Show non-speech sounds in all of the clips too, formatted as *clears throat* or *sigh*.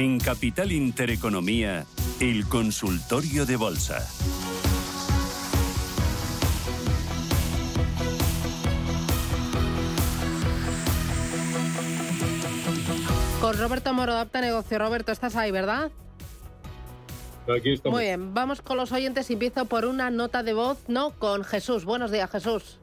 En Capital Intereconomía, el consultorio de bolsa. Con Roberto Moro, Adapta Negocio. Roberto, estás ahí, ¿verdad? Aquí estamos. Muy bien, vamos con los oyentes. Empiezo por una nota de voz, ¿no? Con Jesús. Buenos días, Jesús.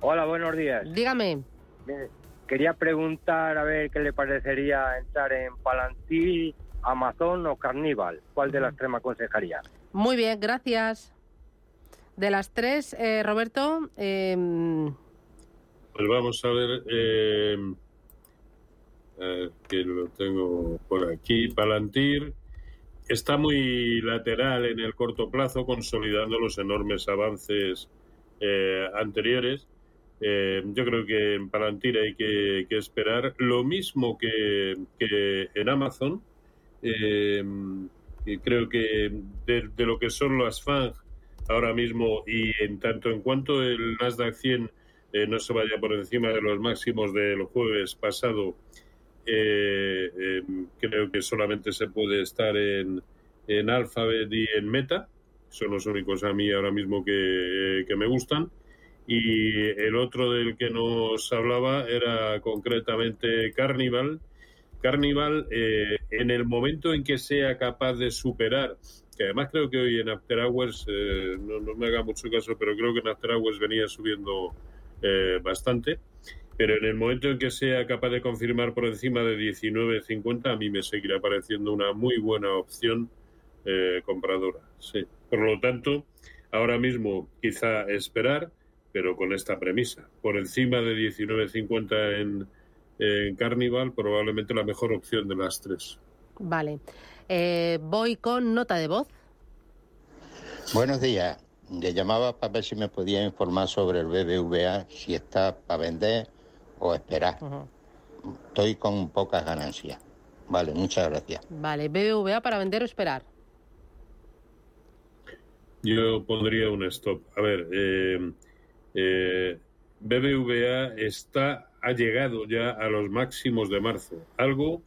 Hola, buenos días. Dígame. Mire, Quería preguntar a ver qué le parecería entrar en Palantir, Amazon o Carnival. ¿Cuál de las tres me aconsejaría? Muy bien, gracias. De las tres, eh, Roberto, eh, Pues vamos a ver, eh, eh, que lo tengo por aquí. Palantir está muy lateral en el corto plazo, consolidando los enormes avances eh, anteriores. Eh, yo creo que en Palantir hay que, esperar lo mismo que, que en Amazon. Eh, creo que de, lo que son las FANG ahora mismo y en tanto en cuanto el Nasdaq 100 eh, no se vaya por encima de los máximos del jueves pasado, eh, eh, creo que solamente se puede estar en, en Alphabet y en Meta. Son los únicos a mí ahora mismo que me gustan. Y el otro del que nos hablaba era concretamente Carnival. Carnival, eh, en el momento en que sea capaz de superar, que además creo que hoy en After Hours, eh, no, no me haga mucho caso, pero creo que en After Hours venía subiendo eh, bastante, pero en el momento en que sea capaz de confirmar por encima de 19.50, a mí me seguirá pareciendo una muy buena opción eh, compradora. Sí. Por lo tanto, ahora mismo quizá esperar, pero con esta premisa. Por encima de 19.50 en, en Carnival, probablemente la mejor opción de las tres. vale. Eh, voy con nota de voz. Buenos días. Le llamaba para ver si me podía informar sobre el BBVA, si está para vender o esperar. Estoy con pocas ganancias. Vale, muchas gracias. Vale, BBVA para vender o esperar. Yo pondría un stop. A ver, eh, eh, BBVA está, ha llegado ya a los máximos de marzo. Algo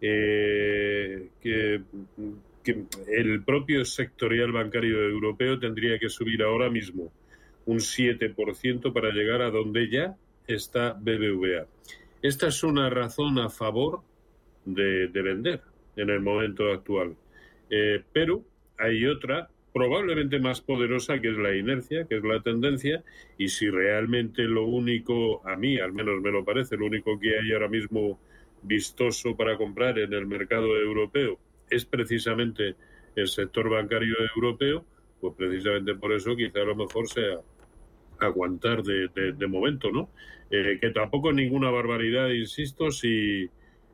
eh, que, el propio sectorial bancario europeo tendría que subir ahora mismo un 7% para llegar a donde ya está BBVA. Esta es una razón a favor de, de vender en el momento actual. Eh, pero hay otra probablemente más poderosa que es la inercia, que es la tendencia, y si realmente lo único, a mí al menos me lo parece, lo único que hay ahora mismo vistoso para comprar en el mercado europeo es precisamente el sector bancario europeo, pues precisamente por eso quizá a lo mejor sea aguantar de, de, momento, ¿no? Eh, que tampoco es ninguna barbaridad, insisto, si,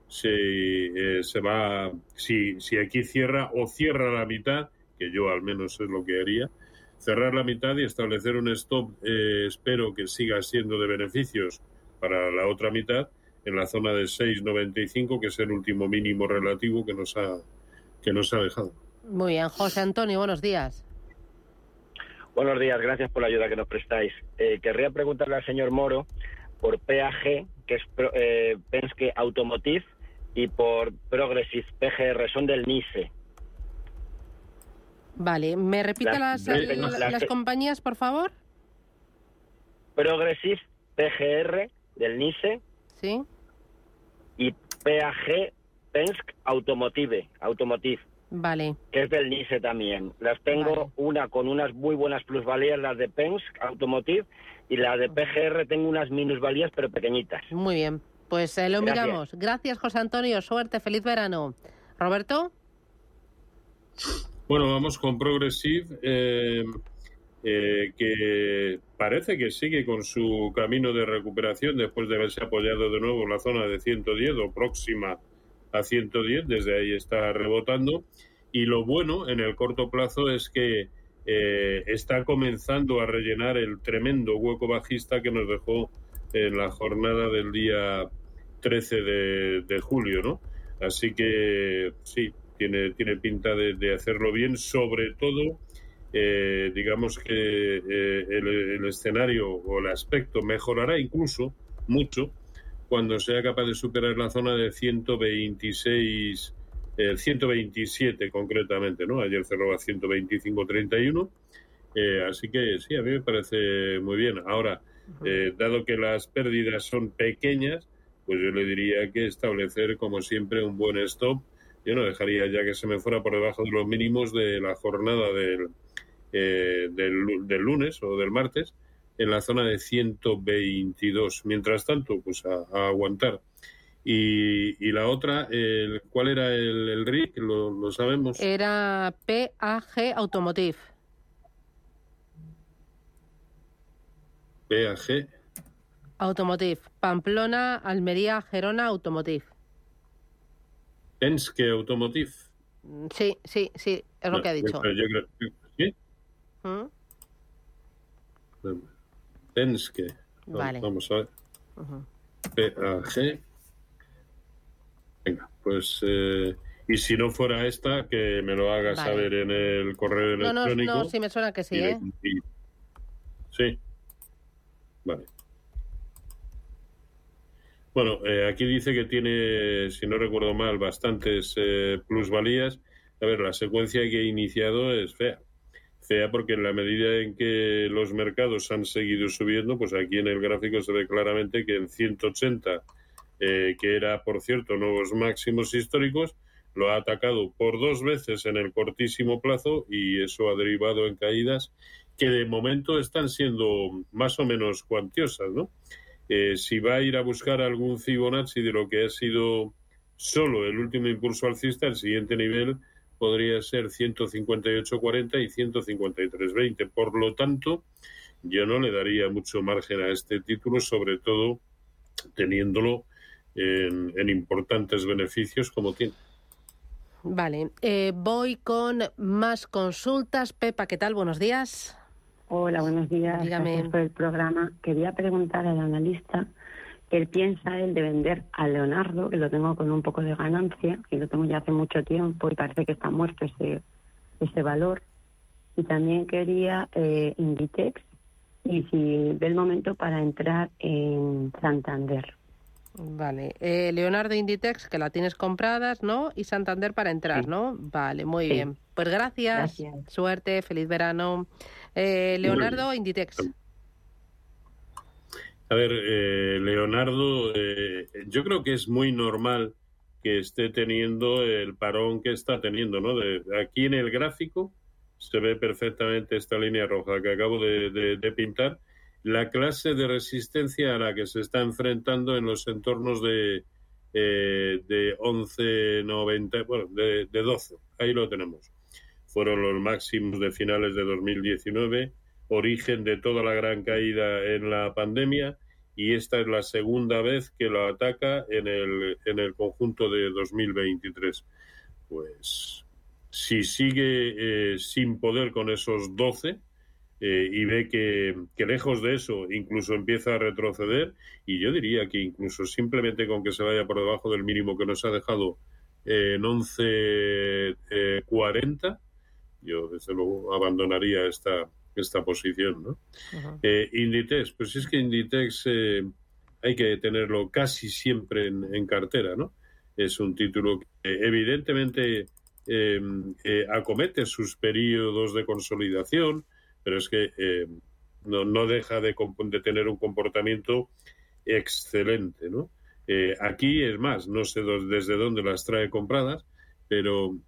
si eh, se va, si, si aquí cierra o cierra la mitad, que yo al menos es lo que haría, cerrar la mitad y establecer un stop, eh, espero que siga siendo de beneficios para la otra mitad, en la zona de 6,95, que es el último mínimo relativo que nos ha, que nos ha dejado. Muy bien, José Antonio, buenos días. Buenos días, gracias por la ayuda que nos prestáis. Eh, querría preguntarle al señor Moro por PAG, que es eh, Penske Automotive, y por Progressive PGR, son del NICE. Vale, ¿me repite las, las, compañías, por favor? Progressive PGR del NICE. Sí. Y PAG Penske Automotive, Automotive. Vale. Que es del NICE también. Las tengo una con unas muy buenas plusvalías, las de Penske Automotive, y la de PGR tengo unas minusvalías, pero pequeñitas. Muy bien. Pues eh, lo miramos. Gracias, José Antonio. Suerte. Feliz verano. Roberto. Bueno, vamos con Progressive, eh, eh, que parece que sigue con su camino de recuperación después de haberse apoyado de nuevo en la zona de 110 o próxima a 110, desde ahí está rebotando. Y lo bueno en el corto plazo es que eh, está comenzando a rellenar el tremendo hueco bajista que nos dejó en la jornada del día 13 de, julio, ¿no? Así que sí, tiene, tiene pinta de, hacerlo bien, sobre todo, eh, digamos que eh, el, el, escenario o el aspecto mejorará incluso mucho cuando sea capaz de superar la zona de 126, 127 eh, concretamente, ¿no? Ayer cerró a 125.31, eh, así que sí, a mí me parece muy bien. Ahora, eh, dado que las pérdidas son pequeñas, pues yo le diría que establecer, como siempre, un buen stop. Yo no dejaría ya que se me fuera por debajo de los mínimos de la jornada del, eh, del, del lunes o del martes, en la zona de 122. Mientras tanto, pues a, aguantar. Y, y, la otra, el, ¿cuál era el, el RIC? ¿Lo, sabemos? Era PAG Automotive. PAG. Automotive. Pamplona, Almería, Gerona, Automotive. Penske Automotive. Sí, sí, sí, es lo que ha dicho. ¿Sí? ¿Mm? Penske. Vale. Vamos a ver. PAG. Venga, pues. Eh, y si no fuera esta, que me lo haga saber en el correo electrónico. No, no, sí me suena que sí, ¿eh? sí. Vale. Bueno, eh, aquí dice que tiene, si no recuerdo mal, bastantes eh, plusvalías. A ver, la secuencia que he iniciado es fea fea porque en la medida en que los mercados han seguido subiendo, pues aquí en el gráfico se ve claramente que en 180, eh, que era, por cierto, nuevos máximos históricos, lo ha atacado por dos veces en el cortísimo plazo y eso ha derivado en caídas que de momento están siendo más o menos cuantiosas, ¿no? Eh, si va a ir a buscar algún Fibonacci de lo que ha sido solo el último impulso alcista, el siguiente nivel podría ser 158.40 y 153.20. Por lo tanto, yo no le daría mucho margen a este título, sobre todo teniéndolo en, importantes beneficios como tiene. Vale, eh, voy con más consultas. Pepa, ¿qué tal? Buenos días. Hola, buenos días. Dígame. Gracias por el programa. Quería preguntar al analista él piensa él de vender a Leonardo, que lo tengo con un poco de ganancia, que lo tengo ya hace mucho tiempo y parece que está muerto ese, ese valor. Y también quería eh, Inditex y si ve el momento para entrar en Santander. Vale. Eh, Leonardo Inditex, que la tienes compradas, ¿no? Y Santander para entrar, ¿no? Vale, muy bien. Pues gracias. Suerte, feliz verano. Eh, Leonardo Inditex. A ver, eh, Leonardo, eh, yo creo que es muy normal que esté teniendo el parón que está teniendo, ¿no? De, aquí en el gráfico se ve perfectamente esta línea roja que acabo de, pintar, la clase de resistencia a la que se está enfrentando en los entornos de, eh, de 11.90, bueno, de, de 12, ahí lo tenemos. Fueron los máximos de finales de 2019 origen de toda la gran caída en la pandemia y esta es la segunda vez que lo ataca en el, en el conjunto de 2023. Pues si sigue eh, sin poder con esos 12 eh, y ve que, lejos de eso incluso empieza a retroceder, y yo diría que incluso simplemente con que se vaya por debajo del mínimo que nos ha dejado en 11.40, eh, yo desde luego abandonaría esta, esta posición. ¿no? Eh, Inditex, pues es que Inditex, eh, hay que tenerlo casi siempre en, cartera, ¿no? Es un título que evidentemente em, eh, acomete sus periodos de consolidación, pero es que no, no, deja de, de, tener un comportamiento excelente, ¿no? Aquí es más, no sé desde dónde las trae compradas, pero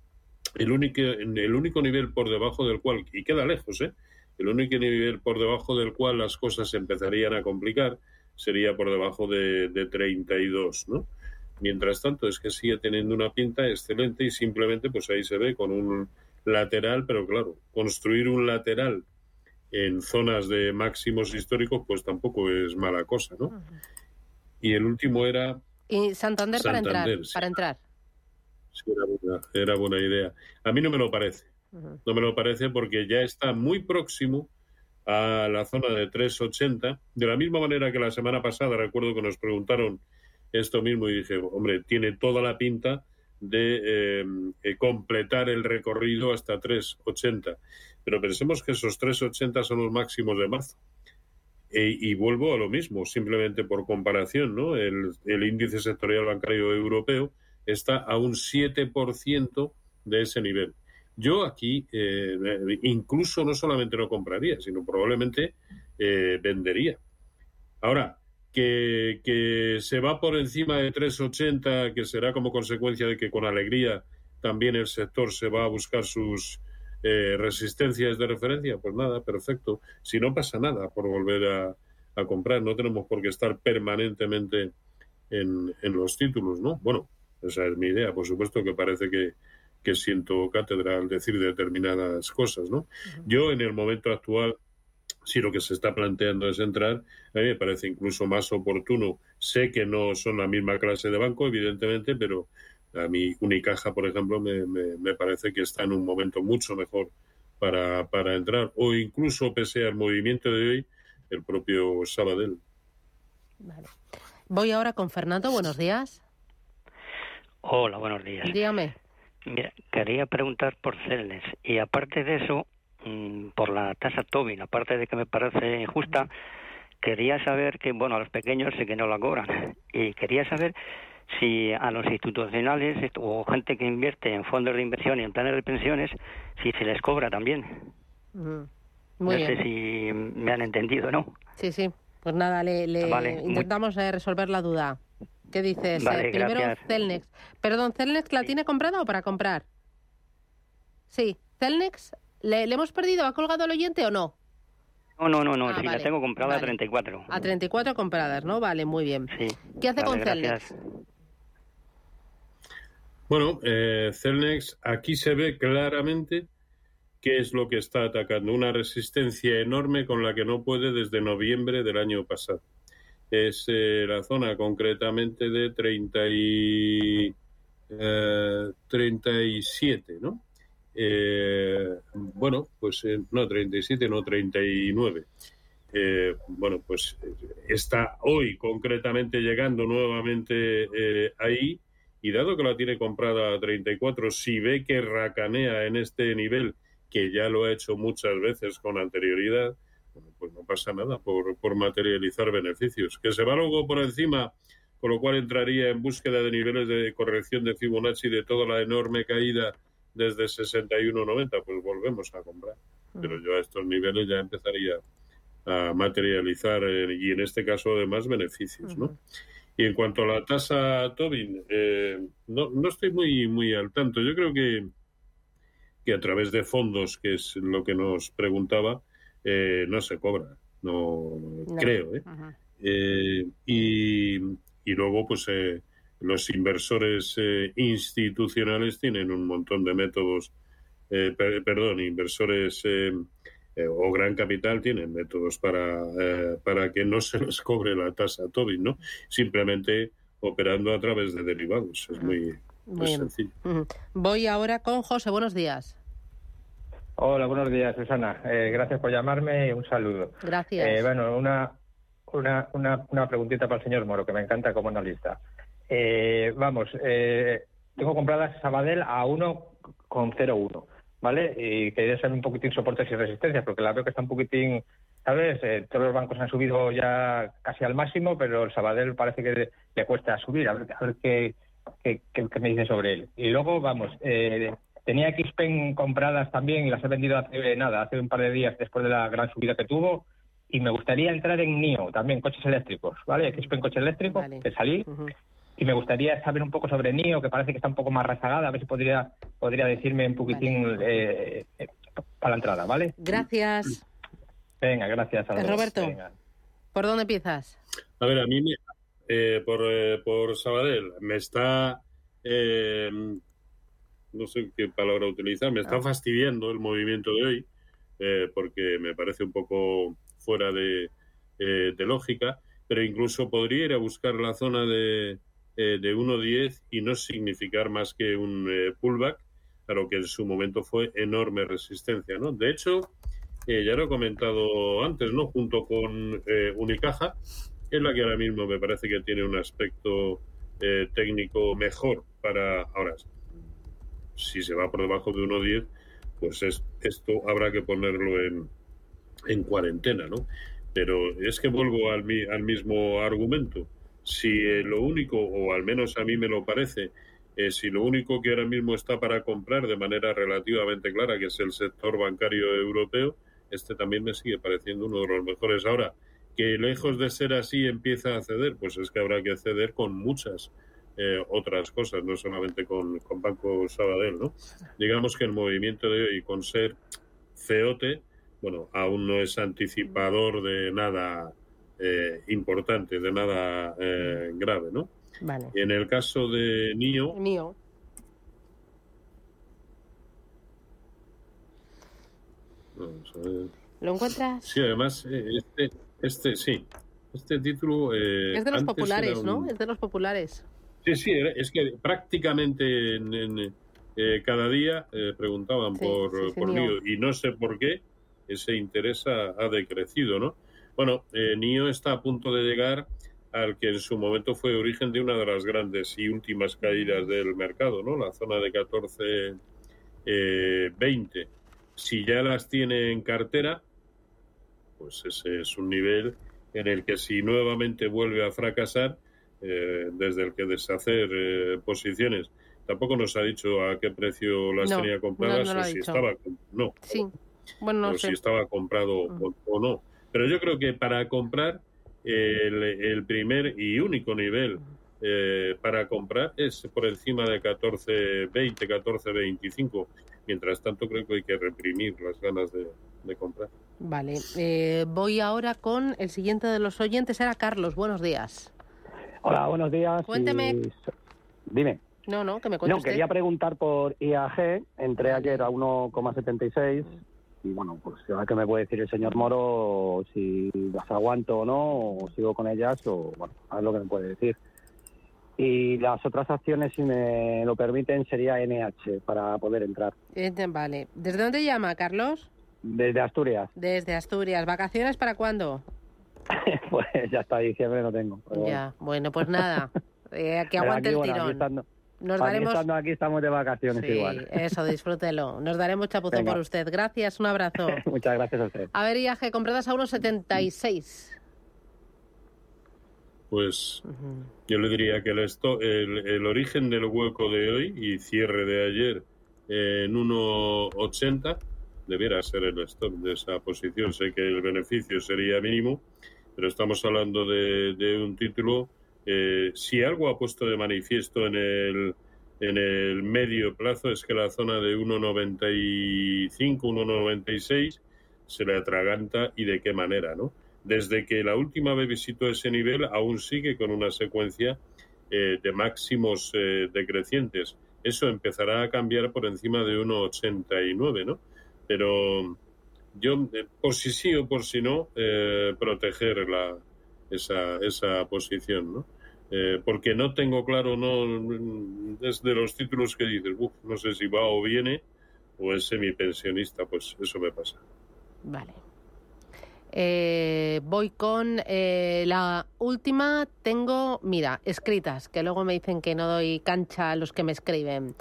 el único, el único nivel por debajo del cual, y queda lejos, ¿eh? el único nivel por debajo del cual las cosas se empezarían a complicar sería por debajo de, de 32, ¿no? Mientras tanto, es que sigue teniendo una pinta excelente y simplemente, pues ahí se ve con un lateral, pero claro, construir un lateral en zonas de máximos históricos, pues tampoco es mala cosa, ¿no? Y el último era... Y Santander, para entrar. Para entrar. Sí, era buena, idea. A mí no me lo parece. No me lo parece porque ya está muy próximo a la zona de 3,80. De la misma manera que la semana pasada, recuerdo que nos preguntaron esto mismo y dije, hombre, tiene toda la pinta de eh, eh, completar el recorrido hasta 3,80. Pero pensemos que esos 3,80 son los máximos de marzo. E, y vuelvo a lo mismo, simplemente por comparación, ¿no? El, el índice sectorial bancario europeo está a un 7% de ese nivel. Yo aquí eh, incluso no solamente no compraría, sino probablemente eh, vendería. Ahora, que, se va por encima de 3,80, que será como consecuencia de que con alegría también el sector se va a buscar sus eh, resistencias de referencia, pues nada, perfecto. Si no pasa nada por volver a, comprar, no tenemos por qué estar permanentemente en, en los títulos, ¿no? Bueno, esa es mi idea. Por supuesto que parece que, que siento cátedra al decir determinadas cosas, ¿no? Yo en el momento actual, si lo que se está planteando es entrar, a mí me parece incluso más oportuno. Sé que no son la misma clase de banco, evidentemente, pero a mí Unicaja, por ejemplo, me, me, parece que está en un momento mucho mejor para, para entrar, o incluso pese al movimiento de hoy, el propio Sabadell. Vale. Voy ahora con Fernando. Buenos días. Hola, buenos días. Dígame. Mira, quería preguntar por Celnes y aparte de eso, mm, por la tasa Tobin, aparte de que me parece injusta, quería saber que, bueno, a los pequeños sé que no la cobran y quería saber si a los institucionales o gente que invierte en fondos de inversión y en planes de pensiones, si se les cobra también. no sé si me han entendido, ¿no? Sí, sí. Pues nada, le, intentamos eh, resolver la duda. ¿Qué dices? Eh, primero Celnex. Perdón, ¿Celnex la tiene comprada o para comprar? Sí, Celnex, ¿le, hemos perdido? ¿Ha colgado el oyente o no? No, no, no, no, ah, sí, la tengo comprada a 34. A 34 compradas, ¿no? Vale, muy bien. Sí. ¿Qué hace con Celnex? Bueno, eh, Celnex, aquí se ve claramente qué es lo que está atacando. Una resistencia enorme con la que no puede desde noviembre del año pasado es eh, la zona concretamente de 30 y, 37, eh, ¿no? Eh, bueno, pues no 37, no 39. bueno, pues está hoy concretamente llegando nuevamente ahí y dado que la tiene comprada a 34, si ve que racanea en este nivel, que ya lo ha hecho muchas veces con anterioridad, pues no pasa nada por, por materializar beneficios. Que se va luego por encima, con lo cual entraría en búsqueda de niveles de corrección de Fibonacci de toda la enorme caída desde 61.90, pues volvemos a comprar. Pero yo a estos niveles ya empezaría a materializar eh, y en este caso además beneficios, ¿no? Y en cuanto a la tasa Tobin, eh, no, no estoy muy, muy al tanto. Yo creo que, que a través de fondos, que es lo que nos preguntaba, eh, no se cobra, no, creo. ¿eh? ¿eh? y, y, luego, pues eh, los inversores institucionales tienen un montón de métodos, perdón, inversores o gran capital tienen métodos para, para que no se les cobre la tasa Tobin, ¿no? Simplemente operando a través de derivados. Es muy, muy sencillo. Voy ahora con José. Buenos días. Hola, buenos días, Susana. Eh, gracias por llamarme y un saludo. Gracias. Eh, bueno, una, una, una, preguntita para el señor Moro, que me encanta como analista. Eh, vamos, tengo comprada Sabadell a 1,01, ¿vale? Y quería saber un poquitín soportes y resistencias, porque la veo que está un poquitín ¿sabes? Eh, todos los bancos han subido ya casi al máximo, pero el Sabadell parece que le cuesta subir. A ver, a ver qué, qué, me dice sobre él. Y luego, vamos, eh, tenía Xpen compradas también y las he vendido hace nada, hace un par de días después de la gran subida que tuvo. Y me gustaría entrar en NIO, también coches eléctricos, ¿vale? Xpen coche eléctrico, que salí. Y me gustaría saber un poco sobre NIO, que parece que está un poco más rezagada, a ver si podría, podría decirme un poquitín eh, eh, para la entrada, ¿vale? Gracias. Venga, gracias. A Roberto, ¿por dónde empiezas? A ver, a mí me, eh, por, eh, por Sabadell me está, eh, no sé qué palabra utilizar, me está ah. fastidiando el movimiento de hoy porque me parece un poco fuera de, de, lógica, pero incluso podría ir a buscar la zona de, de 1.10 y no significar más que un pullback, pero que en su momento fue enorme resistencia, ¿no? De hecho, ya lo he comentado antes, ¿no? Junto con Unicaja, es la que ahora mismo me parece que tiene un aspecto eh, técnico mejor para ahora. Si se va por debajo de 1.10, pues es, esto habrá que ponerlo en, en cuarentena, ¿no? Pero es que vuelvo al, al mismo argumento. Si eh, lo único, o al menos a mí me lo parece, eh, si lo único que ahora mismo está para comprar de manera relativamente clara, que es el sector bancario europeo, este también me sigue pareciendo uno de los mejores. Ahora, que lejos de ser así empieza a ceder, pues es que habrá que ceder con muchas eh, otras cosas, no solamente con, con, Banco Sabadell, ¿no? Digamos que el movimiento de hoy con ser feote, bueno, aún no es anticipador de nada eh, importante, de nada eh, grave, ¿no? Vale. Y en el caso de NIO... NIO. ¿Lo encuentras? Sí, además, este, este, sí. Este título. Es de los populares, ¿no? Es de los populares. Sí, sí, es que prácticamente en, eh, cada día eh, preguntaban por, NIO y no sé por qué ese interés ha, decrecido, ¿no? Bueno, NIO está a punto de llegar al que en su momento fue origen de una de las grandes y últimas caídas del mercado, ¿no? La zona de 14, 20. Si ya las tiene en cartera, pues ese es un nivel en el que si nuevamente vuelve a fracasar, eh, desde el que deshacer eh, posiciones, tampoco nos ha dicho a qué precio las tenía compradas o si estaba no, sí. bueno, si estaba comprado mm. o, no. Pero yo creo que para comprar el, primer y único nivel eh, para comprar es por encima de 14.20, 14.25. Mientras tanto, creo que hay que reprimir las ganas de, de comprar. Vale, eh, voy ahora con el siguiente de los oyentes, era Carlos, buenos días. Hola, buenos días. Cuénteme. Dime. No, no, que me cuente No, quería preguntar por IAG, entré ayer a 1,76 y bueno, pues ahora que me puede decir el señor Moro si las aguanto o no, o sigo con ellas, o bueno, a ver lo que me puede decir. Y las otras acciones, si me lo permiten, sería NH para poder entrar. Vale. ¿Desde dónde llama, Carlos? Desde Asturias. Desde Asturias. ¿Vacaciones para cuándo? *laughs* pues ya hasta diciembre no tengo. Ya, bueno. pues nada. *laughs* Eh, que aguante el tirón. Nos daremos... Estando aquí estamos de vacaciones igual. Eso, disfrútelo. Nos daremos chapuzón por usted. Gracias, un abrazo. *laughs* Muchas gracias a usted. A ver, IAG, compradas a 1,76. Pues yo le diría que el, el, origen del hueco de hoy y cierre de ayer en 1,80 debiera ser el stop de esa posición. Sé que el beneficio sería mínimo, pero estamos hablando de, un título. Eh, si algo ha puesto de manifiesto en el, en el medio plazo es que la zona de 1,95, 1,96 se le atraganta y de qué manera, ¿no? Desde que la última vez visitó ese nivel, aún sigue con una secuencia eh, de máximos eh, decrecientes. Eso empezará a cambiar por encima de 1,89, ¿no? pero yo, eh, por si sí o por si no, eh, proteger la, esa, esa posición, ¿no? Eh, porque no tengo claro, no es los títulos que dices, no sé si va o viene o es semipensionista, pues eso me pasa. Vale. voy con la última. Tengo, mira, escritas, que luego me dicen que no doy cancha a los que me escriben.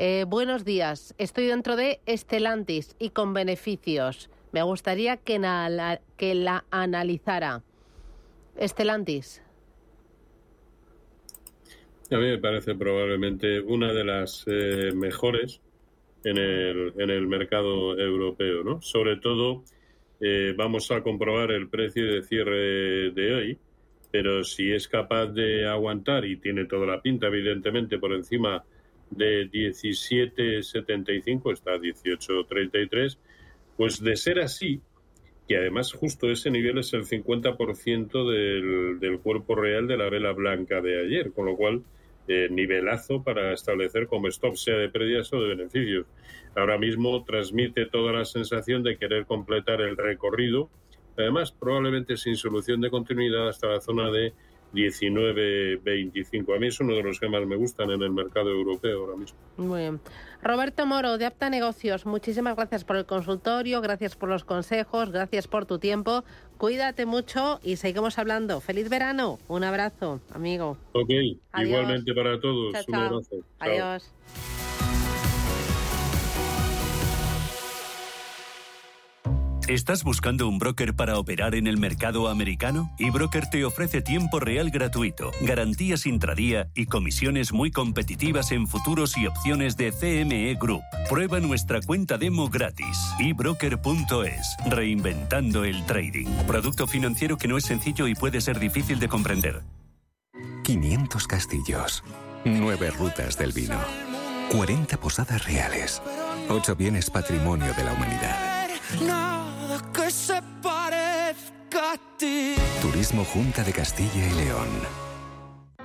Eh, buenos días. Estoy dentro de Estelantis y con beneficios. Me gustaría que, que la analizara. Estelantis. A mí me parece probablemente una de las eh, mejores en el, en el mercado europeo, ¿no? Sobre todo, eh, vamos a comprobar el precio de cierre de hoy, pero si es capaz de aguantar y tiene toda la pinta, evidentemente, por encima de 17.75, está a 18.33, pues de ser así, que además justo ese nivel es el 50% del, del cuerpo real de la vela blanca de ayer, con lo cual eh, nivelazo para establecer como stop sea de pérdidas o de beneficios. Ahora mismo transmite toda la sensación de querer completar el recorrido, además probablemente sin solución de continuidad hasta la zona de 19.25. A mí es uno de los que más me gustan en el mercado europeo ahora mismo. Muy bien. Roberto Moro, de Apta Negocios, muchísimas gracias por el consultorio, gracias por los consejos, gracias por tu tiempo. Cuídate mucho y seguimos hablando. Feliz verano. Un abrazo, amigo. Ok, igualmente para todos. Un abrazo. Adiós. ¿Estás buscando un broker para operar en el mercado americano? eBroker te ofrece tiempo real gratuito, garantías intradía y comisiones muy competitivas en futuros y opciones de CME Group. Prueba nuestra cuenta demo gratis. ebroker.es. Reinventando el trading. Producto financiero que no es sencillo y puede ser difícil de comprender. 500 castillos. 9 rutas del vino. 40 posadas reales. 8 bienes patrimonio de la humanidad que se parezca a ti. Turismo Junta de Castilla y León.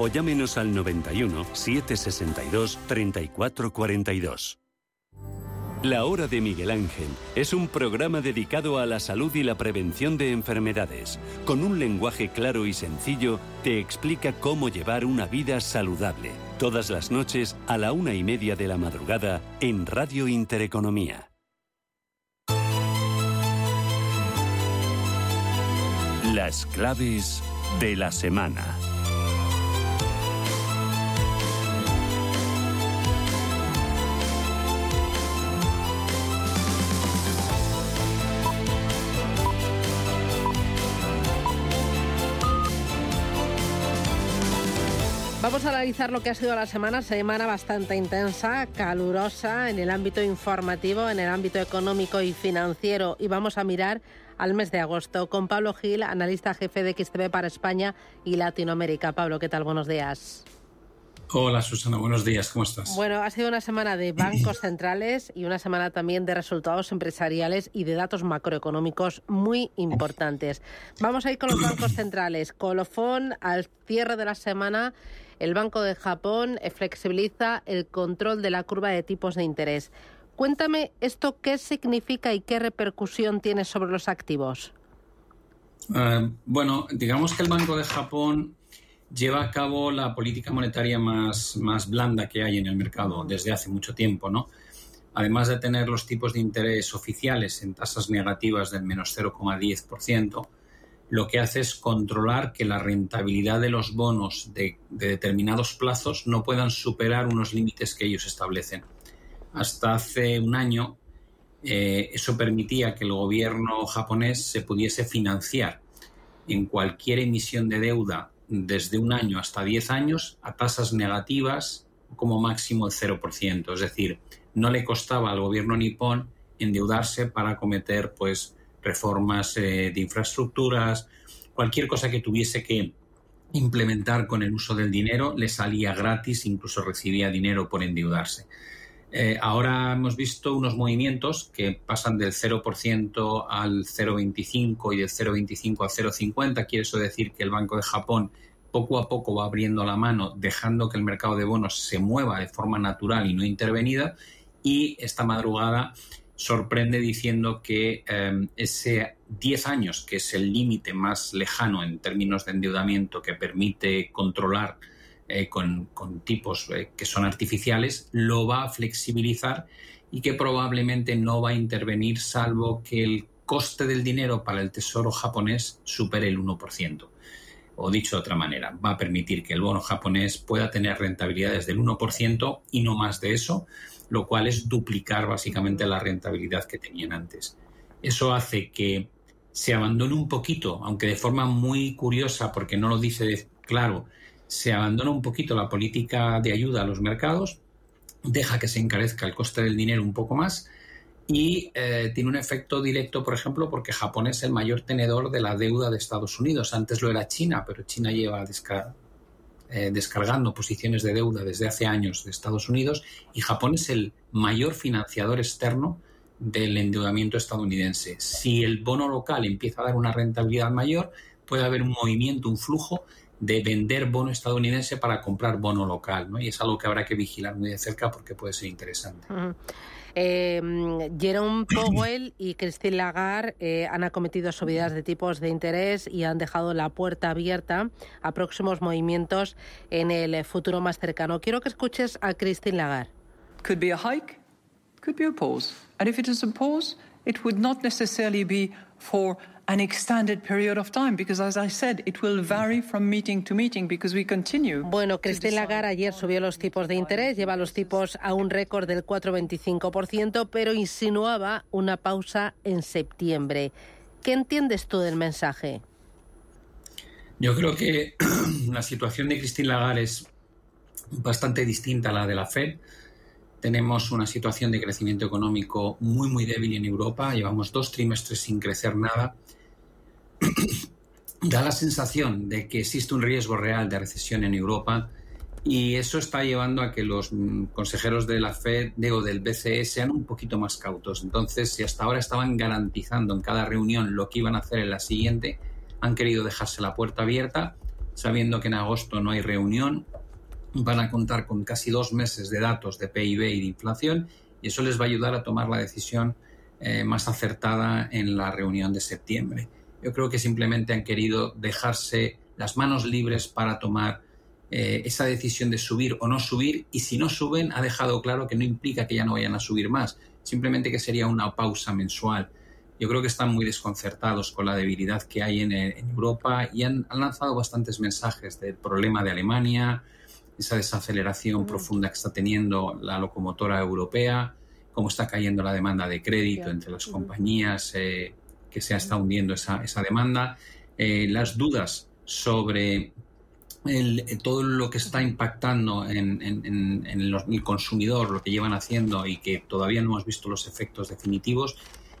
o llámenos al 91 762 3442. La Hora de Miguel Ángel es un programa dedicado a la salud y la prevención de enfermedades. Con un lenguaje claro y sencillo, te explica cómo llevar una vida saludable. Todas las noches a la una y media de la madrugada en Radio Intereconomía. Las claves de la semana. Vamos a analizar lo que ha sido la semana, semana bastante intensa, calurosa en el ámbito informativo, en el ámbito económico y financiero y vamos a mirar al mes de agosto con Pablo Gil, analista jefe de XTV para España y Latinoamérica. Pablo, ¿qué tal? Buenos días. Hola Susana, buenos días, ¿cómo estás? Bueno, ha sido una semana de bancos *clears throat* centrales y una semana también de resultados empresariales y de datos macroeconómicos muy importantes. Vamos a ir con los bancos centrales. Colofón al cierre de la semana el Banco de Japón flexibiliza el control de la curva de tipos de interés. Cuéntame esto qué significa y qué repercusión tiene sobre los activos. Eh, bueno, digamos que el Banco de Japón lleva a cabo la política monetaria más, más blanda que hay en el mercado desde hace mucho tiempo, ¿no? Además de tener los tipos de interés oficiales en tasas negativas del menos 0,10%, lo que hace es controlar que la rentabilidad de los bonos de, determinados plazos no puedan superar unos límites que ellos establecen. Hasta hace un año eh, eso permitía que el gobierno japonés se pudiese financiar en cualquier emisión de deuda desde un año hasta 10 años a tasas negativas como máximo el 0%. Es decir, no le costaba al gobierno nipón endeudarse para cometer pues reformas eh, de infraestructuras, cualquier cosa que tuviese que implementar con el uso del dinero le salía gratis, incluso recibía dinero por endeudarse. Eh, ahora hemos visto unos movimientos que pasan del 0% al 0,25 y del 0,25 al 0,50. Quiere eso decir que el Banco de Japón poco a poco va abriendo la mano, dejando que el mercado de bonos se mueva de forma natural y no intervenida. Y esta madrugada sorprende diciendo que em, ese 10 años, que es el límite más lejano en términos de endeudamiento que permite controlar eh, con, tipos eh, que son artificiales, lo va a flexibilizar y que probablemente no va a intervenir salvo que el coste del dinero para el Tesoro japonés supere el 1%. O dicho de otra manera, va a permitir que el bono japonés pueda tener rentabilidades del 1% y no más de eso, lo cual es duplicar básicamente la rentabilidad que tenían antes. Eso hace que se abandone un poquito, aunque de forma muy curiosa, porque no lo dice claro, se abandona un poquito la política de ayuda a los mercados, deja que se encarezca el coste del dinero un poco más y eh, tiene un efecto directo, por ejemplo, porque Japón es el mayor tenedor de la deuda de Estados Unidos. Antes lo era China, pero China lleva eh, descargando posiciones de deuda desde hace años de Estados Unidos y Japón es el mayor financiador externo del endeudamiento estadounidense. Si el bono local empieza a dar una rentabilidad mayor, puede haber un movimiento, un flujo de vender bono estadounidense para comprar bono local, ¿no? Y es algo que habrá que vigilar muy de cerca porque puede ser interesante. Eh, Jerome Powell y Christine Lagarde eh, han acometido subidas de tipos de interés y han dejado la puerta abierta a próximos movimientos en el futuro más cercano. Quiero que escuches a Christine Lagarde. Could be a hike, could be a pause. And if it is a pause, it would not necessarily be for an extended period of time because as I said it will vary from meeting to meeting because we continue. Bueno, Christine Lagarde ayer subió los tipos de interés, lleva los tipos a un récord del 4.25%, pero insinuaba una pausa en septiembre. ¿Qué entiendes tú del mensaje? Yo creo que *clears throat* la situación de Christine Lagarde es bastante distinta a la de la Fed. Tenemos una situación de crecimiento económico muy, muy débil en Europa. Llevamos dos trimestres sin crecer nada *clears throat* da la sensación de que existe un riesgo real de recesión en Europa y eso está llevando a que los mm, consejeros de la Fed o del BCE sean un poquito más cautos. Entonces, si hasta ahora estaban garantizando en cada reunión lo que iban a hacer en la siguiente, han querido dejarse la puerta abierta, sabiendo que en agosto no hay reunión, van a contar con casi dos meses de datos de PIB y de inflación y eso les va a ayudar a tomar la decisión eh, más acertada en la reunión de septiembre. Yo creo que simplemente han querido dejarse las manos libres para tomar eh, esa decisión de subir o no subir y si no suben ha dejado claro que no implica que ya no vayan a subir más, simplemente que sería una pausa mensual. Yo creo que están muy desconcertados con la debilidad que hay en, Europa y han, lanzado bastantes mensajes del problema de Alemania, esa desaceleración mm. profunda que está teniendo la locomotora europea, cómo está cayendo la demanda de crédito entre las compañías, eh, que se ha estado hundiendo esa, esa demanda, eh, las dudas sobre el, todo lo que está impactando en, en, el consumidor, lo que llevan haciendo y que todavía no hemos visto los efectos definitivos.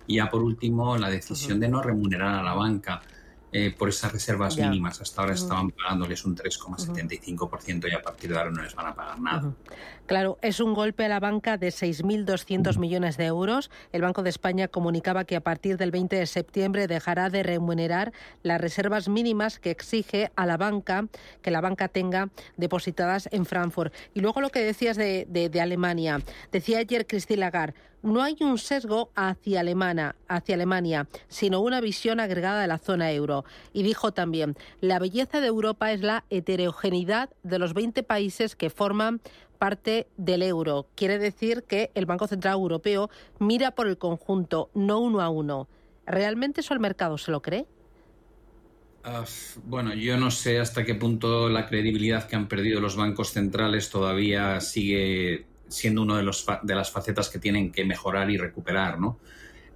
Y ya por último, la decisión de no remunerar a la banca. Eh, por esas reservas mínimas. Hasta ahora estaban pagándoles un 3,75% y a partir de ahora no les van a pagar nada. Claro, es un golpe a la banca de 6.200 millones de euros. El Banco de España comunicaba que a partir del 20 de septiembre dejará de remunerar las reservas mínimas que exige a la banca que la banca tenga depositadas en Frankfurt. Y luego lo que decías de, de Alemania. Decía ayer Christine Lagarde, no hay un sesgo hacia, Alemana, hacia Alemania, sino una visión agregada de la zona euro. Y dijo también, la belleza de Europa es la heterogeneidad de los 20 países que forman parte del euro. Quiere decir que el Banco Central Europeo mira por el conjunto, no uno a uno. ¿Realmente eso el mercado se lo cree? Bueno, yo no sé hasta qué punto la credibilidad que han perdido los bancos centrales todavía sigue siendo una de, los de las facetas que tienen que mejorar y recuperar, ¿no?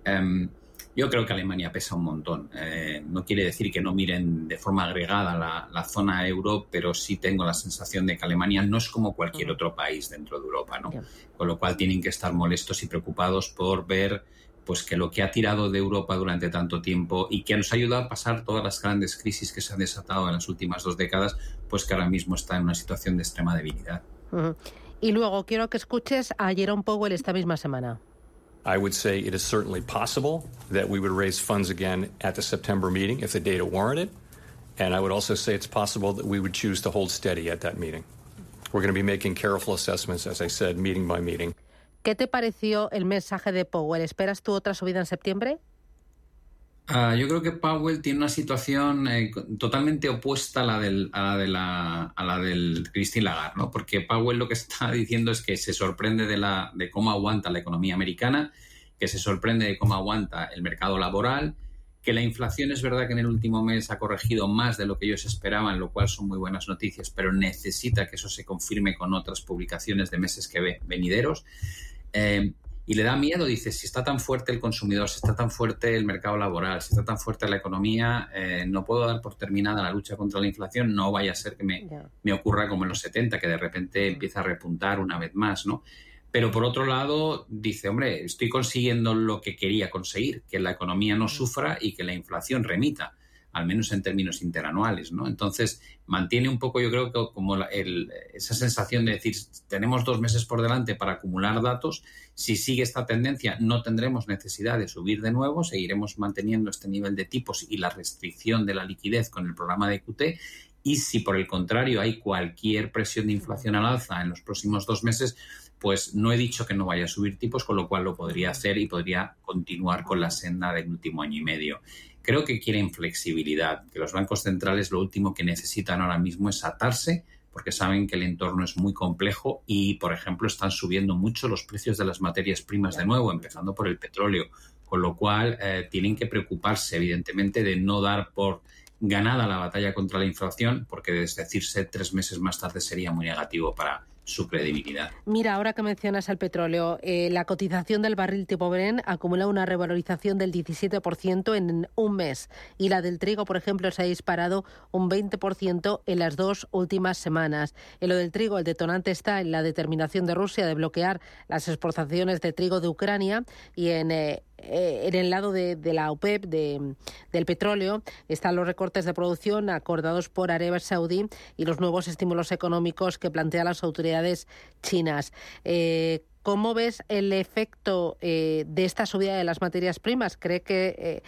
Em, yo creo que Alemania pesa un montón. Eh, no quiere decir que no miren de forma agregada la, la, zona euro, pero sí tengo la sensación de que Alemania no es como cualquier otro país dentro de Europa, ¿no? Con lo cual tienen que estar molestos y preocupados por ver pues que lo que ha tirado de Europa durante tanto tiempo y que nos ha ayudado a pasar todas las grandes crisis que se han desatado en las últimas dos décadas, pues que ahora mismo está en una situación de extrema debilidad. Y luego quiero que escuches a Jerome Powell esta misma semana. I would say it is certainly possible that we would raise funds again at the September meeting if the data warranted. And I would also say it's possible that we would choose to hold steady at that meeting. We're going to be making careful assessments, as I said, meeting by meeting. ¿Qué te pareció el mensaje de Powell? ¿Esperas tu otra subida en septiembre? Ah, yo creo que Powell tiene una situación eh, totalmente opuesta a la del, a la de la, a del Christine Lagarde, ¿no? Porque Powell lo que está *laughs* diciendo es que se sorprende de, la, de cómo aguanta la economía americana, que se sorprende de cómo aguanta el mercado laboral, que la inflación es verdad que en el último mes ha corregido más de lo que ellos esperaban, lo cual son muy buenas noticias, pero necesita que eso se confirme con otras publicaciones de meses que ve, venideros. Eh, y le da miedo, dice, si está tan fuerte el consumidor, si está tan fuerte el mercado laboral, si está tan fuerte la economía, eh, no puedo dar por terminada la lucha contra la inflación, no vaya a ser que me, me, ocurra como en los 70, que de repente empieza a repuntar una vez más, ¿no? Pero por otro lado, dice, hombre, estoy consiguiendo lo que quería conseguir, que la economía no sufra y que la inflación remita al menos en términos interanuales, ¿no? Entonces, mantiene un poco, yo creo que como esa sensación de decir, tenemos dos meses por delante para acumular datos, si sigue esta tendencia no tendremos necesidad de subir de nuevo, seguiremos manteniendo este nivel de tipos y la restricción de la liquidez con el programa de QT, y si por el contrario hay cualquier presión de inflación al alza en los próximos dos meses, pues no he dicho que no vaya a subir tipos, con lo cual lo podría hacer y podría continuar con la senda del último año y medio. Creo que quieren flexibilidad, que los bancos centrales lo último que necesitan ahora mismo es atarse porque saben que el entorno es muy complejo y, por ejemplo, están subiendo mucho los precios de las materias primas de nuevo, empezando por el petróleo, con lo cual eh, tienen que preocuparse, evidentemente, de no dar por ganada la batalla contra la inflación, porque desdecirse tres meses más tarde sería muy negativo para, su credibilidad. Mira, ahora que mencionas el petróleo, eh, la cotización del barril tipo Bren acumula una revalorización del 17% en un mes y la del trigo, por ejemplo, se ha disparado un 20% en las dos últimas semanas. En lo del trigo, el detonante está en la determinación de Rusia de bloquear las exportaciones de trigo de Ucrania y en eh, eh, en el lado de, la OPEP, de, del petróleo, están los recortes de producción acordados por Arabia Saudí y los nuevos estímulos económicos que plantean las autoridades chinas. Eh, ¿Cómo ves el efecto eh, de esta subida de las materias primas? ¿Cree que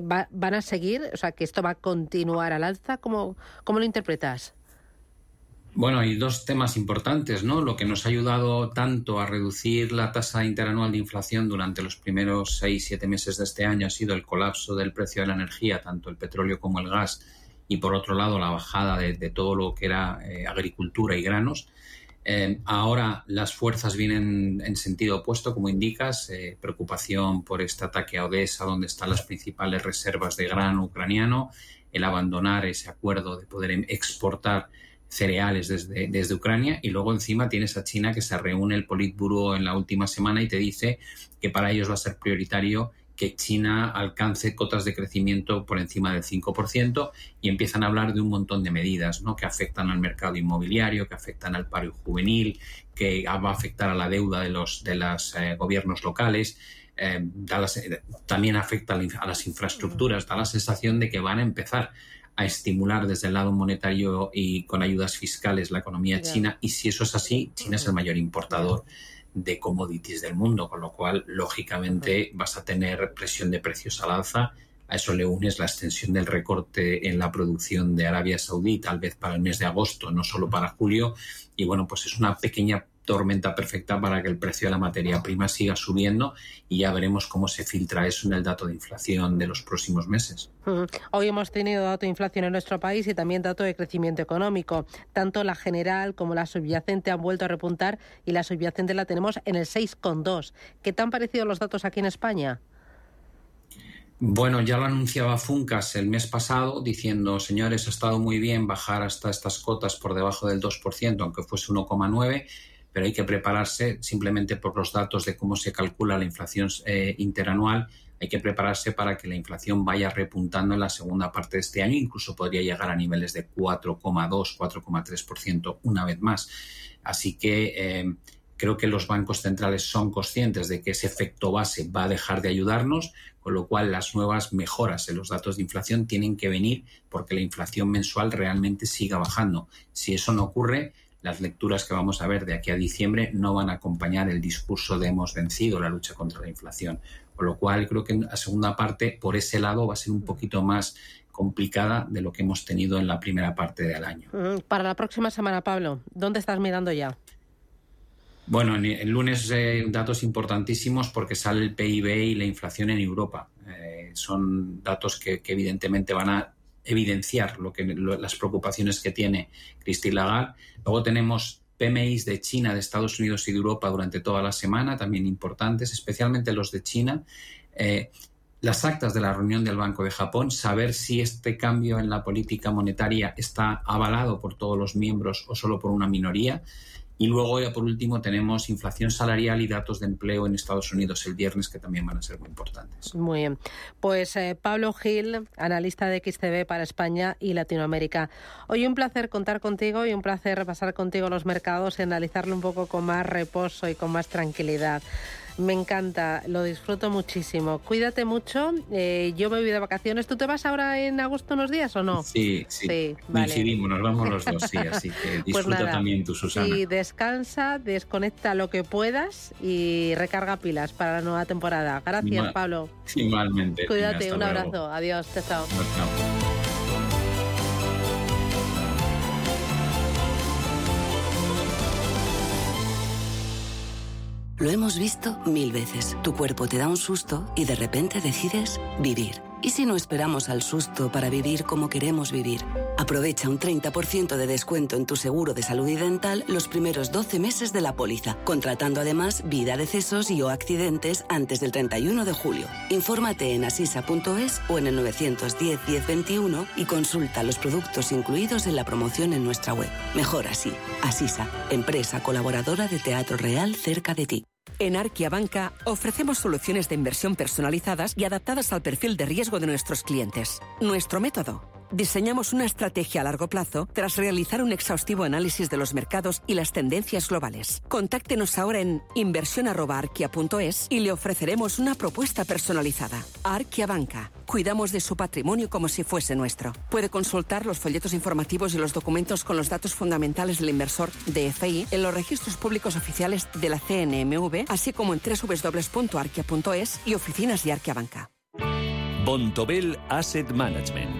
van a seguir? O sea, que esto va a continuar al alza. ¿Cómo, cómo lo interpretas? Bueno, hay dos temas importantes, ¿no? Lo que nos ha ayudado tanto a reducir la tasa interanual de inflación durante los primeros seis, siete meses de este año ha sido el colapso del precio de la energía, tanto el petróleo como el gas, y por otro lado la bajada de, todo lo que era eh, agricultura y granos. Eh, ahora las fuerzas vienen en sentido opuesto, como indicas, eh, preocupación por este ataque a Odessa, donde están las principales reservas de grano ucraniano, el abandonar ese acuerdo de poder exportar cereales desde, desde Ucrania y luego encima tienes a China que se reúne el Politburo en la última semana y te dice que para ellos va a ser prioritario que China alcance cotas de crecimiento por encima del 5% y empiezan a hablar de un montón de medidas ¿no? que afectan al mercado inmobiliario, que afectan al paro juvenil, que va a afectar a la deuda de los de los eh, gobiernos locales. Eh, también afecta a las infraestructuras, da la sensación de que van a empezar a estimular desde el lado monetario y con ayudas fiscales la economía china. Y si eso es así, China es el mayor importador de commodities del mundo, con lo cual, lógicamente, vas a tener presión de precios al alza. A eso le unes la extensión del recorte en la producción de Arabia Saudí, tal vez para el mes de agosto, no solo para julio. Y bueno, pues es una pequeña tormenta perfecta para que el precio de la materia prima siga subiendo y ya veremos cómo se filtra eso en el dato de inflación de los próximos meses. Hoy hemos tenido dato de inflación en nuestro país y también dato de crecimiento económico. Tanto la general como la subyacente han vuelto a repuntar y la subyacente la tenemos en el 6,2. ¿Qué tan parecidos los datos aquí en España? Bueno, ya lo anunciaba Funcas el mes pasado diciendo, señores, ha estado muy bien bajar hasta estas cotas por debajo del 2%, aunque fuese 1,9%, pero hay que prepararse simplemente por los datos de cómo se calcula la inflación eh, interanual. Hay que prepararse para que la inflación vaya repuntando en la segunda parte de este año, incluso podría llegar a niveles de 4,2, 4,3% una vez más. Así que eh, creo que los bancos centrales son conscientes de que ese efecto base va a dejar de ayudarnos, con lo cual las nuevas mejoras en los datos de inflación tienen que venir porque la inflación mensual realmente siga bajando. Si eso no ocurre, las lecturas que vamos a ver de aquí a diciembre no van a acompañar el discurso de hemos vencido la lucha contra la inflación. Con lo cual creo que la segunda parte, por ese lado, va a ser un poquito más complicada de lo que hemos tenido en la primera parte del año. Para la próxima semana, Pablo, ¿dónde estás mirando ya? Bueno, el lunes eh, datos importantísimos porque sale el PIB y la inflación en Europa. Eh, son datos que, evidentemente van a evidenciar lo que, las preocupaciones que tiene Christine Lagarde. Luego tenemos PMIs de China, de Estados Unidos y de Europa durante toda la semana, también importantes, especialmente los de China. Eh, las actas de la reunión del Banco de Japón, saber si este cambio en la política monetaria está avalado por todos los miembros o solo por una minoría. Y luego, ya por último, tenemos inflación salarial y datos de empleo en Estados Unidos el viernes, que también van a ser muy importantes. Muy bien. Pues eh, Pablo Gil, analista de XTV para España y Latinoamérica. Hoy un placer contar contigo y un placer repasar contigo los mercados y analizarlo un poco con más reposo y con más tranquilidad. Me encanta, lo disfruto muchísimo. Cuídate mucho. Eh, yo me voy de vacaciones. ¿Tú te vas ahora en agosto unos días o no? Sí, sí. sí nos vamos los dos, sí. Así que *laughs* pues disfruta también tu Susana. Y descansa, desconecta lo que puedas y recarga pilas para la nueva temporada. Gracias, Pablo. Igualmente. Cuídate, un abrazo. Adiós, chao. chao. Lo hemos visto mil veces. Tu cuerpo te da un susto y de repente decides vivir. ¿Y si no esperamos al susto para vivir como queremos vivir? Aprovecha un 30% de descuento en tu seguro de salud y dental los primeros 12 meses de la póliza, contratando además vida, decesos y o accidentes antes del 31 de julio. Infórmate en asisa.es o en el 910 1021 y consulta los productos incluidos en la promoción en nuestra web. Mejor así. Asisa, empresa colaboradora de Teatro Real cerca de ti. En Arquia Banca ofrecemos soluciones de inversión personalizadas y adaptadas al perfil de riesgo de nuestros clientes. Nuestro método diseñamos una estrategia a largo plazo tras realizar un exhaustivo análisis de los mercados y las tendencias globales. Contáctenos ahora en inversión.arquia.es y le ofreceremos una propuesta personalizada. Arquia Banca. Cuidamos de su patrimonio como si fuese nuestro. Puede consultar los folletos informativos y los documentos con los datos fundamentales del inversor DFI en los registros públicos oficiales de la CNMV, así como en www.arquia.es y oficinas de Arquia Banca. Bontobel Asset Management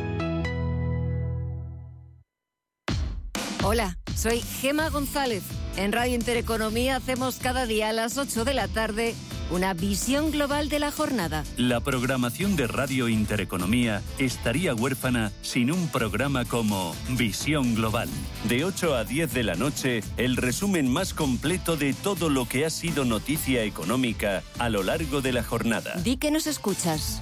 Hola, soy Gema González. En Radio Intereconomía hacemos cada día a las 8 de la tarde una visión global de la jornada. La programación de Radio Intereconomía estaría huérfana sin un programa como Visión Global. De 8 a 10 de la noche, el resumen más completo de todo lo que ha sido noticia económica a lo largo de la jornada. Di que nos escuchas.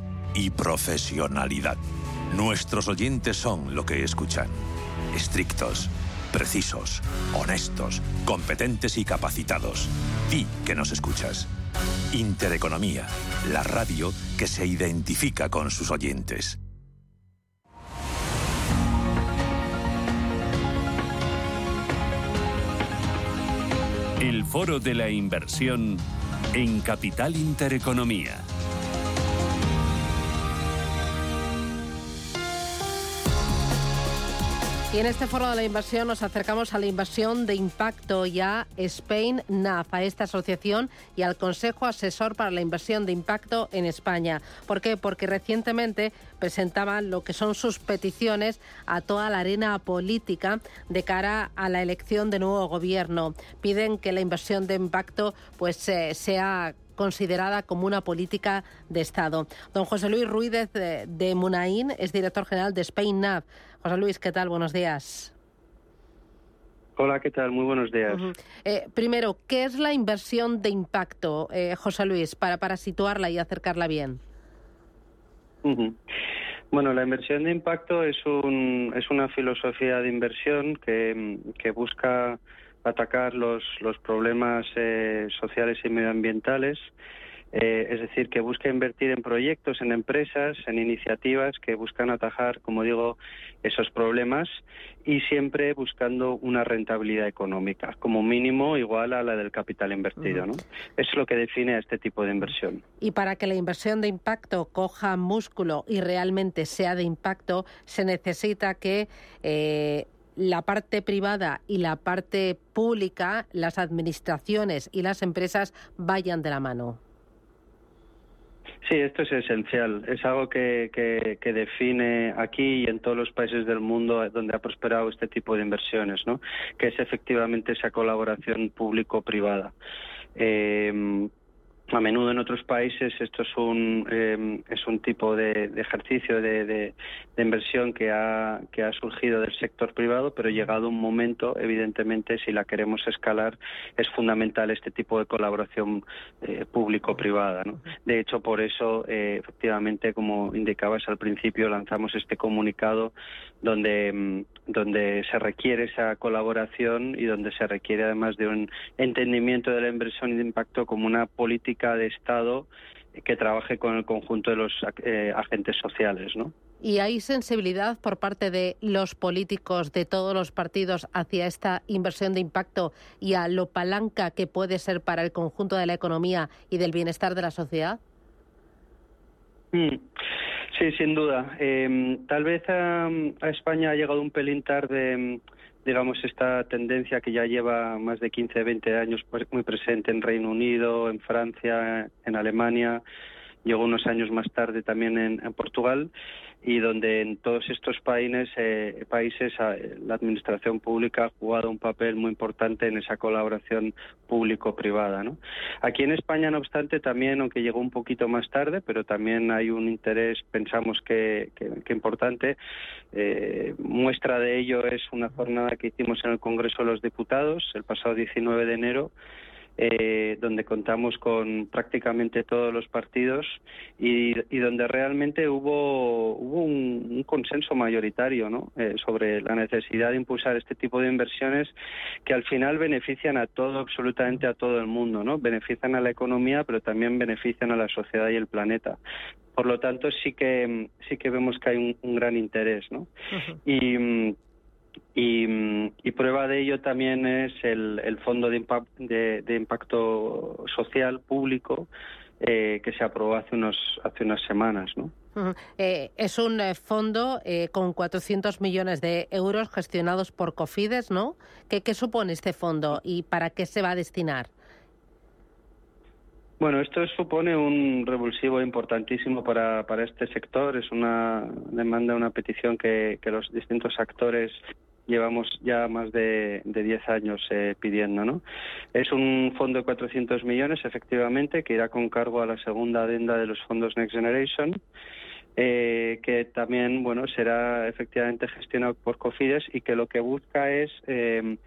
y profesionalidad. Nuestros oyentes son lo que escuchan. Estrictos, precisos, honestos, competentes y capacitados. Di que nos escuchas. Intereconomía, la radio que se identifica con sus oyentes. El foro de la inversión en Capital Intereconomía. Y en este foro de la inversión nos acercamos a la inversión de impacto ya Spain NAF, a esta asociación y al Consejo Asesor para la Inversión de Impacto en España. ¿Por qué? Porque recientemente presentaban lo que son sus peticiones a toda la arena política de cara a la elección de nuevo gobierno. Piden que la inversión de impacto pues eh, sea considerada como una política de Estado. Don José Luis Ruiz de, de Munaín es director general de Spain NAV. José Luis, ¿qué tal? Buenos días. Hola, ¿qué tal? Muy buenos días. Eh, primero, ¿qué es la inversión de impacto, eh, José Luis, para, para situarla y acercarla bien? Bueno, la inversión de impacto es, un, es una filosofía de inversión que, que busca atacar los, los problemas eh, sociales y medioambientales. Eh, es decir, que busca invertir en proyectos, en empresas, en iniciativas que buscan atajar, como digo, esos problemas y siempre buscando una rentabilidad económica, como mínimo igual a la del capital invertido. ¿no? Es lo que define a este tipo de inversión. Y para que la inversión de impacto coja músculo y realmente sea de impacto, se necesita que eh, la parte privada y la parte pública, las administraciones y las empresas vayan de la mano. Sí, esto es esencial. Es algo que, que, que define aquí y en todos los países del mundo donde ha prosperado este tipo de inversiones, ¿no? Que es efectivamente esa colaboración público-privada. Eh, a menudo en otros países esto es un eh, es un tipo de, ejercicio de, inversión que ha que ha surgido del sector privado pero llegado un momento evidentemente si la queremos escalar es fundamental este tipo de colaboración eh, público privada ¿no? de hecho por eso eh, efectivamente como indicabas al principio lanzamos este comunicado donde mm, donde se requiere esa colaboración y donde se requiere además de un entendimiento de la inversión de impacto como una política de Estado que trabaje con el conjunto de los eh, agentes sociales, ¿no? ¿Y hay sensibilidad por parte de los políticos de todos los partidos hacia esta inversión de impacto y a lo palanca que puede ser para el conjunto de la economía y del bienestar de la sociedad? Mm. Sí, sin duda. Eh, tal vez a, a, España ha llegado un pelín tarde, digamos, esta tendencia que ya lleva más de 15, 20 años muy presente en Reino Unido, en Francia, en Alemania, llegó unos años más tarde también en, en Portugal y donde en todos estos países, eh, países la administración pública ha jugado un papel muy importante en esa colaboración público-privada. ¿no? Aquí en España, no obstante, también, aunque llegó un poquito más tarde, pero también hay un interés, pensamos que, que, que importante. Eh, muestra de ello es una jornada que hicimos en el Congreso de los Diputados el pasado 19 de enero eh, donde contamos con prácticamente todos los partidos y, y donde realmente hubo, hubo un, un consenso mayoritario ¿no? eh, sobre la necesidad de impulsar este tipo de inversiones que al final benefician a todo, absolutamente a todo el mundo, ¿no? benefician a la economía, pero también benefician a la sociedad y el planeta. Por lo tanto, sí que sí que vemos que hay un, un gran interés, ¿no? Uh -huh. Y y, y, prueba de ello también es el, el Fondo de, Impact, de, de, Impacto Social Público eh, que se aprobó hace, unos, hace unas semanas. ¿no? Uh -huh. eh, es un eh, fondo eh, con 400 millones de euros gestionados por Cofides, ¿no? ¿Qué, ¿Qué supone este fondo y para qué se va a destinar? Bueno, esto supone un revulsivo importantísimo para, para este sector. Es una demanda, una petición que, que los distintos actores llevamos ya más de, de 10 años eh, pidiendo. ¿no? Es un fondo de 400 millones, efectivamente, que irá con cargo a la segunda adenda de los fondos Next Generation. Eh, que también bueno será efectivamente gestionado por Cofides y que lo que busca es eh,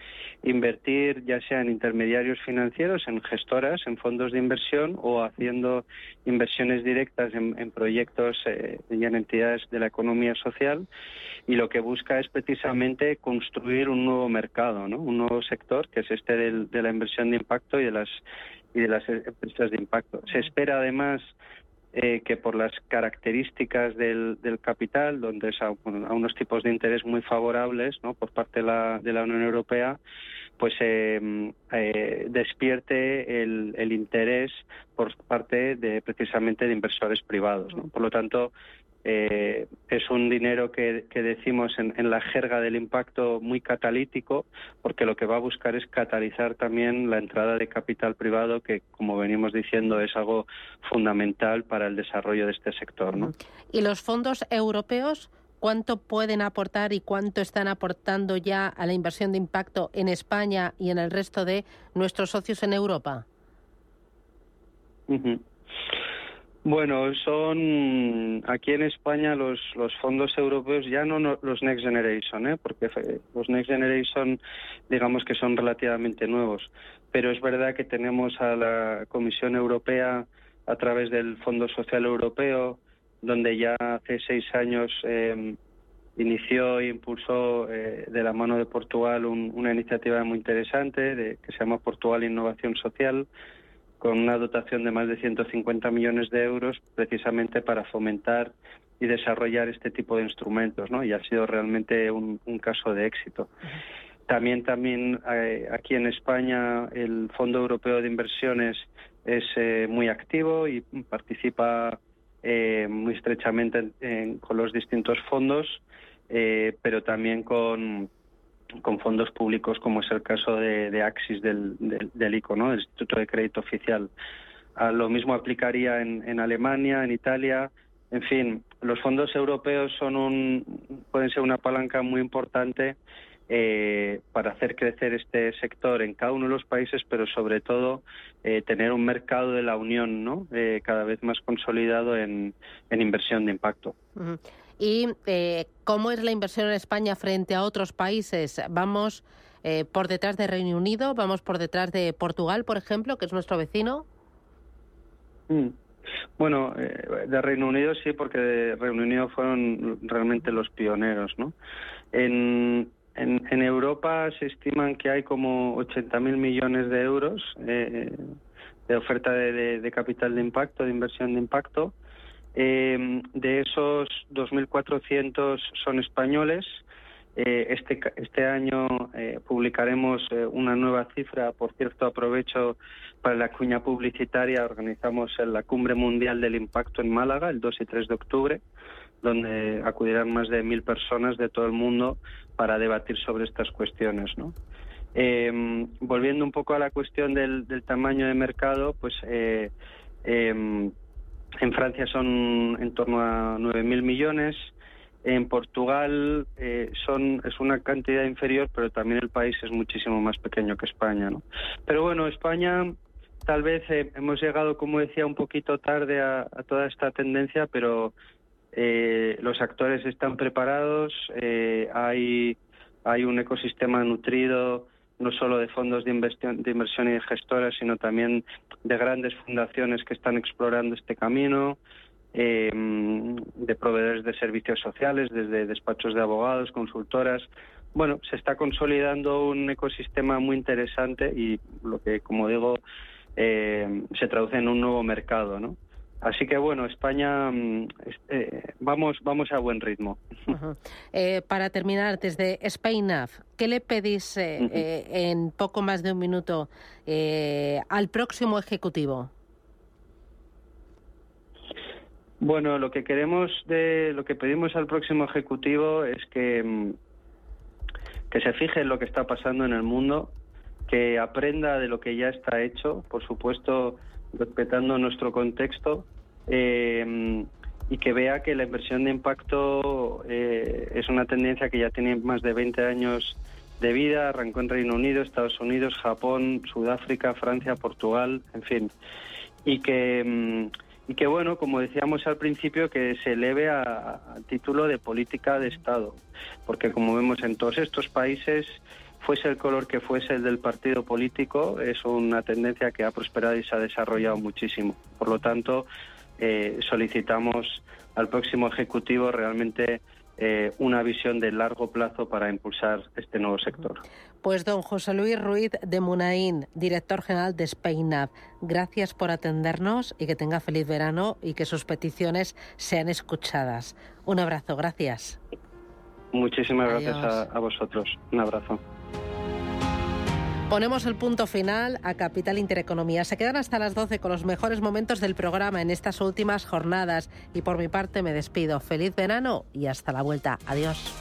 invertir ya sea en intermediarios financieros, en gestoras, en fondos de inversión o haciendo inversiones directas en, en proyectos eh, y en entidades de la economía social y lo que busca es precisamente construir un nuevo mercado, ¿no? un nuevo sector que es este del, de la inversión de impacto y de las y de las empresas de impacto. Se espera además eh, que por las características del, capital, donde es a, a, unos tipos de interés muy favorables ¿no? por parte de la, de la Unión Europea, pues eh, eh, despierte el, el, interés por parte de precisamente de inversores privados. ¿no? Por lo tanto, eh, es un dinero que, que decimos en, en, la jerga del impacto muy catalítico, porque lo que va a buscar es catalizar también la entrada de capital privado, que, como venimos diciendo, es algo fundamental para el desarrollo de este sector. ¿no? ¿Y los fondos europeos? ¿Cuánto pueden aportar y cuánto están aportando ya a la inversión de impacto en España y en el resto de nuestros socios en Europa? Uh -huh. Bueno, son aquí en España los, los fondos europeos, ya no, los Next Generation, ¿eh? porque los Next Generation digamos que son relativamente nuevos, pero es verdad que tenemos a la Comisión Europea a través del Fondo Social Europeo donde ya hace seis años eh, inició e impulsó eh, de la mano de Portugal una iniciativa muy interesante de, que se llama Portugal Innovación Social, con una dotación de más de 150 millones de euros precisamente para fomentar y desarrollar este tipo de instrumentos, ¿no? Y ha sido realmente un, caso de éxito. También, también eh, aquí en España el Fondo Europeo de Inversiones es eh, muy activo y participa eh, muy estrechamente con los distintos fondos, pero también con, con fondos públicos, como es el caso de, Axis del, del, ICO, ¿no? del Instituto de Crédito Oficial. Ah, lo mismo aplicaría en, en Alemania, en Italia, en fin, los fondos europeos son un, pueden ser una palanca muy importante eh, para hacer crecer este sector en cada uno de los países, pero sobre todo eh, tener un mercado de la Unión ¿no? Eh, cada vez más consolidado en, inversión de impacto. ¿Y cómo es la inversión en España frente a otros países? ¿Vamos por detrás de Reino Unido? ¿Vamos por detrás de Portugal, por ejemplo, que es nuestro vecino? Mm. Bueno, eh, de Reino Unido sí, porque de Reino Unido fueron realmente los pioneros, ¿no? En, en, Europa se estiman que hay como 80.000 millones de euros eh, de oferta de, capital de impacto, de inversión de impacto. Eh, de esos 2.400 son españoles eh, este, este año eh, publicaremos eh, una nueva cifra. Por cierto, aprovecho para la cuña publicitaria. Organizamos la Cumbre Mundial del Impacto en Málaga el 2 y 3 de octubre, donde acudirán más de mil personas de todo el mundo para debatir sobre estas cuestiones. Em, volviendo un poco a la cuestión del, del tamaño de mercado, pues em, en Francia son en torno a 9.000 millones. En Portugal eh, son, es una cantidad inferior, pero también el país es muchísimo más pequeño que España. ¿no? Pero bueno, España tal vez eh, hemos llegado, como decía, un poquito tarde a, toda esta tendencia, pero eh, los actores están preparados, hay, hay un ecosistema nutrido no solo de fondos de inversión, de inversión y de gestoras, sino también de grandes fundaciones que están explorando este camino eh, de proveedores de servicios sociales, desde despachos de abogados, consultoras. Bueno, se está consolidando un ecosistema muy interesante y lo que, como digo, eh, se traduce en un nuevo mercado, ¿no? Así que bueno, España mm, eh, vamos vamos a buen ritmo. Eh, para terminar, desde SpainAF, ¿qué le pedís en poco más de un minuto al próximo ejecutivo? Bueno, lo que queremos de lo que pedimos al próximo ejecutivo es que mm, que se fije en lo que está pasando en el mundo, que aprenda de lo que ya está hecho, por supuesto respetando nuestro contexto eh, y que vea que la inversión de impacto eh, es una tendencia que ya tiene más de 20 años de vida, arrancó en Reino Unido, Estados Unidos, Japón, Sudáfrica, Francia, Portugal, en fin, y que mm, y que bueno, como decíamos al principio, que se eleve a, título de política de Estado, porque como vemos en todos estos países, fuese el color que fuese el del partido político, es una tendencia que ha prosperado y se ha desarrollado muchísimo. Por lo tanto, eh, solicitamos al próximo Ejecutivo realmente eh, una visión de largo plazo para impulsar este nuevo sector. Pues don José Luis Ruiz de Munaín, director general de SpainApp, gracias por atendernos y que tenga feliz verano y que sus peticiones sean escuchadas. Un abrazo, gracias. Muchísimas gracias a vosotros. Un abrazo. Ponemos el punto final a Capital Intereconomía. Se quedan hasta las 12 con los mejores momentos del programa en estas últimas jornadas. Y por mi parte me despido. Feliz verano y hasta la vuelta. Adiós.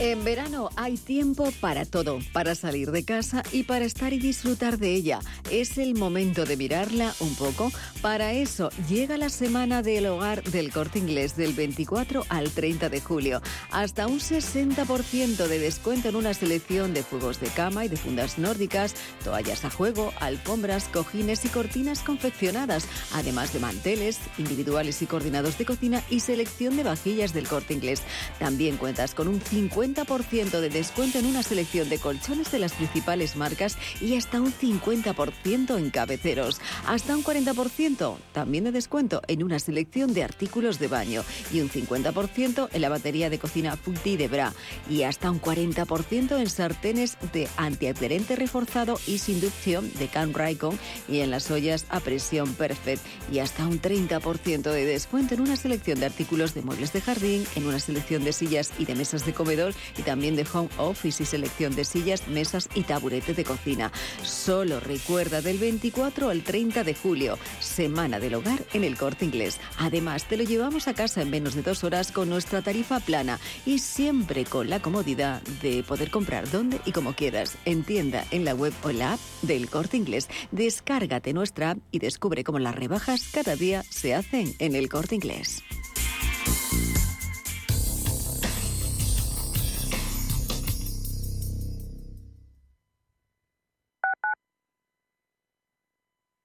En verano hay tiempo para todo, para salir de casa y para estar y disfrutar de ella. Es el momento de mirarla un poco. Para eso llega la semana del hogar del corte inglés del 24 al 30 de julio. Hasta un 60% de descuento en una selección de juegos de cama y de fundas nórdicas, toallas a juego, alfombras, cojines y cortinas confeccionadas, además de manteles individuales y coordinados de cocina y selección de vajillas del corte inglés. También cuentas con un 50 50% de descuento en una selección de colchones de las principales marcas y hasta un 50% en cabeceros. Hasta un 40% también de descuento en una selección de artículos de baño y un 50% en la batería de cocina Fulti de Bra y hasta un 40% en sartenes de antiadherente reforzado y sin inducción de Can Raikon y en las ollas a presión Perfect y hasta un 30% de descuento en una selección de artículos de muebles de jardín, en una selección de sillas y de mesas de comedor y también de home office y selección de sillas, mesas y taburetes de cocina. Solo recuerda del 24 al 30 de julio, Semana del Hogar en el Corte Inglés. Además, te lo llevamos a casa en menos de dos horas con nuestra tarifa plana y siempre con la comodidad de poder comprar donde y como quieras, en tienda, en la web o la app del Corte Inglés. Descárgate nuestra app y descubre cómo las rebajas cada día se hacen en el Corte Inglés.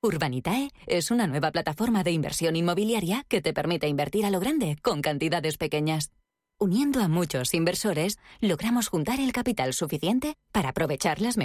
Urbanitae es una nueva plataforma de inversión inmobiliaria que te permite invertir a lo grande con cantidades pequeñas. Uniendo a muchos inversores, logramos juntar el capital suficiente para aprovechar las mejores